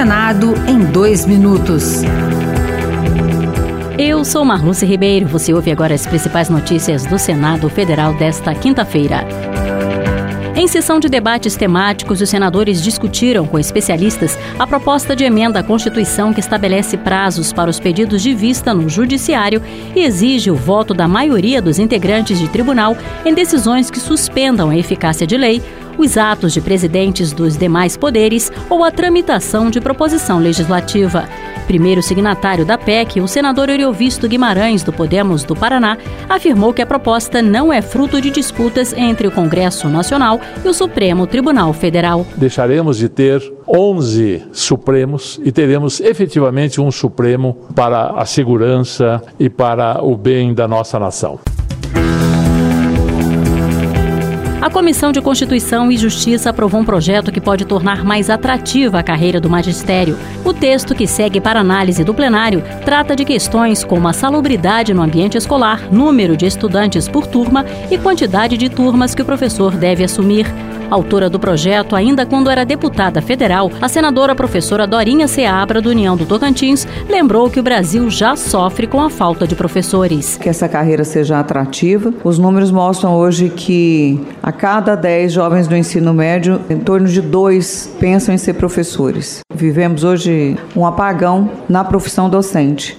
Senado em dois minutos. Eu sou Marluce Ribeiro. Você ouve agora as principais notícias do Senado Federal desta quinta-feira. Em sessão de debates temáticos, os senadores discutiram com especialistas a proposta de emenda à Constituição que estabelece prazos para os pedidos de vista no Judiciário e exige o voto da maioria dos integrantes de tribunal em decisões que suspendam a eficácia de lei os atos de presidentes dos demais poderes ou a tramitação de proposição legislativa. Primeiro signatário da PEC, o senador Oriovisto Guimarães, do Podemos do Paraná, afirmou que a proposta não é fruto de disputas entre o Congresso Nacional e o Supremo Tribunal Federal. Deixaremos de ter 11 Supremos e teremos efetivamente um Supremo para a segurança e para o bem da nossa nação. A Comissão de Constituição e Justiça aprovou um projeto que pode tornar mais atrativa a carreira do magistério. O texto que segue para análise do plenário trata de questões como a salubridade no ambiente escolar, número de estudantes por turma e quantidade de turmas que o professor deve assumir. Autora do projeto, ainda quando era deputada federal, a senadora professora Dorinha Seabra, do União do Tocantins, lembrou que o Brasil já sofre com a falta de professores. Que essa carreira seja atrativa. Os números mostram hoje que a cada 10 jovens do ensino médio, em torno de dois pensam em ser professores. Vivemos hoje um apagão na profissão docente.